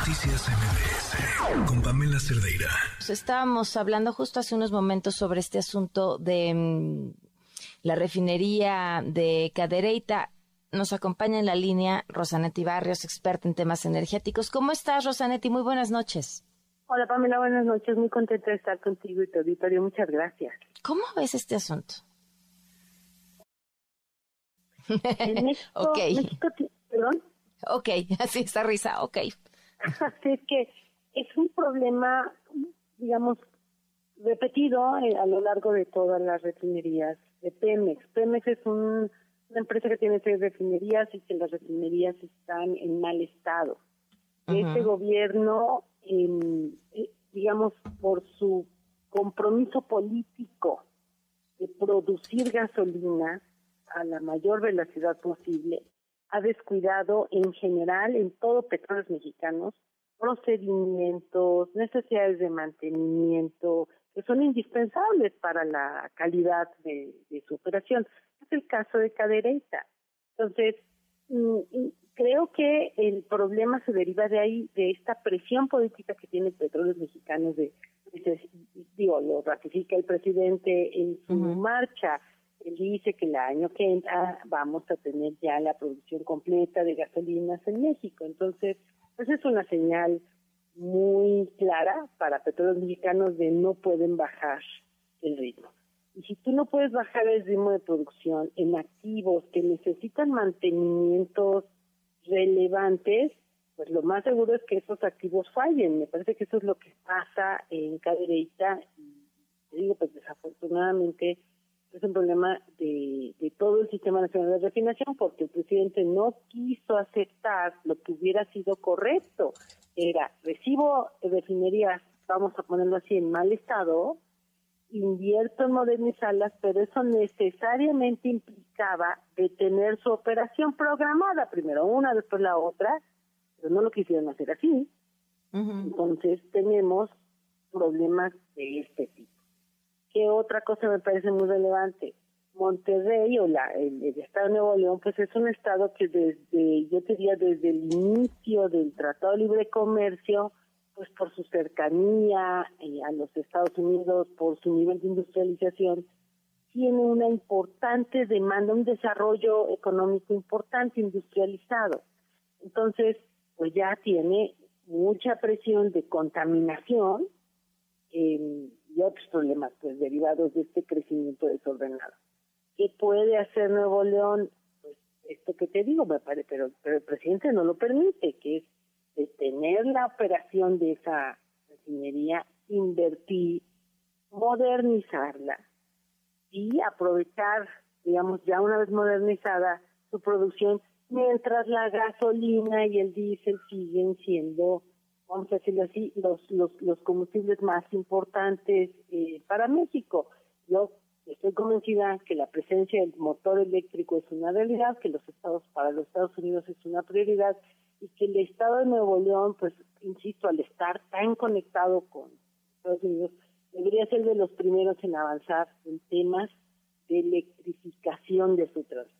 Noticias MBS con Pamela Cerdeira. Pues estábamos hablando justo hace unos momentos sobre este asunto de mm, la refinería de Cadereyta. Nos acompaña en la línea Rosanetti Barrios, experta en temas energéticos. ¿Cómo estás, Rosanetti? Muy buenas noches. Hola, Pamela, buenas noches. Muy contenta de estar contigo y tu auditorio. Muchas gracias. ¿Cómo ves este asunto? En México, Ok. México perdón. Ok, así esta risa, ok. Así es que es un problema, digamos, repetido eh, a lo largo de todas las refinerías de Pemex. Pemex es un- una empresa que tiene tres refinerías y que las refinerías están en mal estado. Este gobierno, em, eh, digamos, por su compromiso político de producir gasolina a la mayor velocidad posible, ha descuidado en general en todo Petróleos Mexicanos procedimientos, necesidades de mantenimiento que son indispensables para la calidad de, de su operación. Es el caso de Cadereyta. Entonces, mm, creo que el problema se deriva de ahí, de esta presión política que tiene Petróleos Mexicanos de, de- digo, lo ratifica el presidente en su marcha. Él dice que el año que entra vamos a tener ya la producción completa de gasolinas en México. Entonces, pues es una señal muy clara para petróleos mexicanos de no pueden bajar el ritmo. Y si tú no puedes bajar el ritmo de producción en activos que necesitan mantenimientos relevantes, pues lo más seguro es que esos activos fallen. Me parece que eso es lo que pasa en Cadereyta y te digo, pues desafortunadamente es un problema de, de todo el Sistema Nacional de Refinación porque el presidente no quiso aceptar lo que hubiera sido correcto. Era, recibo refinerías, vamos a ponerlo así, en mal estado, invierto en modernizarlas, pero eso necesariamente implicaba detener su operación programada, primero una, después la otra, pero no lo quisieron hacer así. Entonces tenemos problemas de este tipo. ¿Qué otra cosa me parece muy relevante? Monterrey o la, el, estado de Nuevo León, pues es un estado que desde, yo diría desde el inicio del Tratado de Libre Comercio, pues por su cercanía eh, a los Estados Unidos, por su nivel de industrialización, tiene una importante demanda, un desarrollo económico importante, industrializado. Entonces, pues ya tiene mucha presión de contaminación eh, otros problemas pues derivados de este crecimiento desordenado. ¿Qué puede hacer Nuevo León? Pues esto que te digo, me parece, pero, pero el presidente no lo permite, que es detener la operación de esa refinería, invertir, modernizarla y aprovechar, digamos, ya una vez modernizada su producción, mientras la gasolina y el diésel siguen siendo, vamos a decirlo así, los, los, los combustibles más importantes eh, para México. Yo estoy convencida que la presencia del motor eléctrico es una realidad, que los estados para los Estados Unidos es una prioridad y que el estado de Nuevo León, pues, insisto, al estar tan conectado con Estados Unidos, debería ser de los primeros en avanzar en temas de electrificación de su transporte.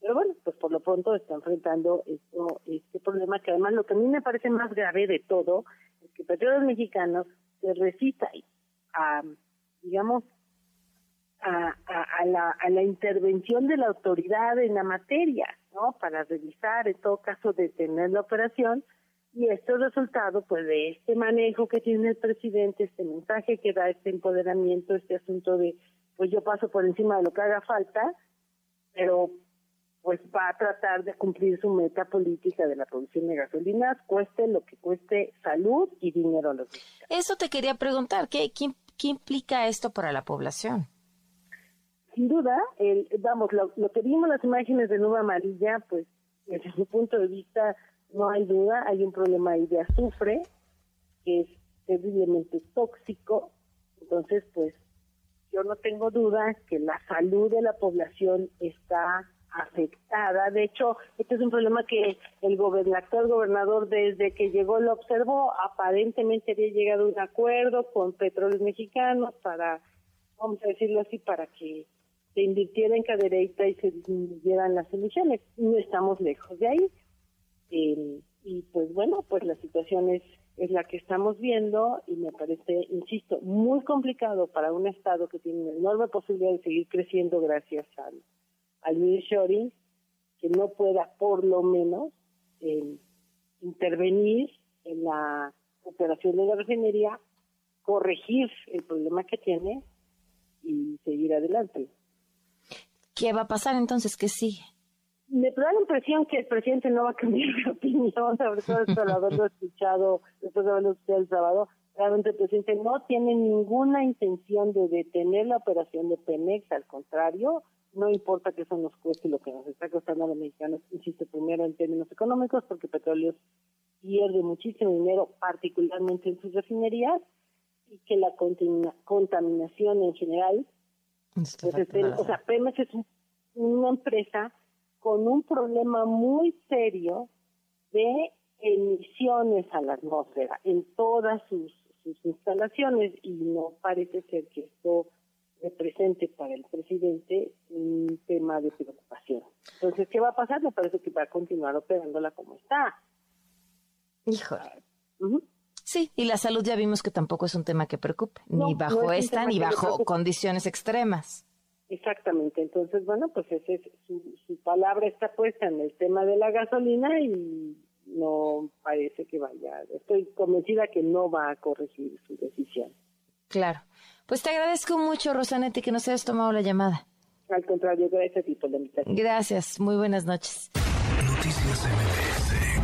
Pero bueno, pues por lo pronto está enfrentando esto, este problema que además lo que a mí me parece más grave de todo es que Petróleos Mexicanos se resista a, digamos, a la, a la intervención de la autoridad en la materia, ¿no? Para revisar, en todo caso, detener la operación y esto es resultado pues de este manejo que tiene el presidente, este mensaje que da, este empoderamiento, este asunto de pues yo paso por encima de lo que haga falta, pero pues va a tratar de cumplir su meta política de la producción de gasolinas, cueste lo que cueste salud y dinero a los mexicanos. Eso te quería preguntar, ¿qué, qué, qué implica esto para la población? Sin duda, el, vamos, lo, lo que vimos las imágenes de nube amarilla, pues desde mi punto de vista no hay duda, hay un problema ahí de azufre que es terriblemente tóxico, entonces pues yo no tengo duda que la salud de la población está afectada. De hecho, este es un problema que el, gober actual gobernador desde que llegó lo observó. Aparentemente había llegado a un acuerdo con petróleos mexicanos para, vamos a decirlo así, para que se invirtiera en cadereita y se disminuyeran las emisiones. No estamos lejos de ahí. Eh, y pues bueno, pues la situación es, es la que estamos viendo y me parece, insisto, muy complicado para un Estado que tiene una enorme posibilidad de seguir creciendo gracias al, al nearshoring, que no pueda por lo menos eh, intervenir en la operación de la refinería, corregir el problema que tiene y seguir adelante. ¿Qué va a pasar entonces? ¿Qué sigue? Me da la impresión que el presidente no va a cambiar de opinión, sobre todo después de haberlo escuchado, después de haberlo escuchado el sábado. Realmente el presidente no tiene ninguna intención de detener la operación de Pemex, al contrario, no importa que eso nos cueste lo que nos está costando a los mexicanos, insisto, primero en términos económicos, porque petróleo pierde muchísimo dinero, particularmente en sus refinerías, y que la contaminación en general, pues o sea, Pemex es una empresa con un problema muy serio de emisiones a la atmósfera en todas sus, sus instalaciones y no parece ser que esto represente para el presidente un tema de preocupación. Entonces, ¿qué va a pasar? Me parece que va a continuar operándola como está. Híjole. Sí, y la salud ya vimos que tampoco es un tema que preocupe, ni bajo esta, ni bajo condiciones extremas. Exactamente, entonces, bueno, pues ese es, su, su palabra está puesta en el tema de la gasolina y no parece que vaya, estoy convencida que no va a corregir su decisión. Claro. Pues te agradezco mucho, Rosanetti, que nos hayas tomado la llamada. Al contrario, gracias a ti por la invitación. Gracias, muy buenas noches. Noticias MBS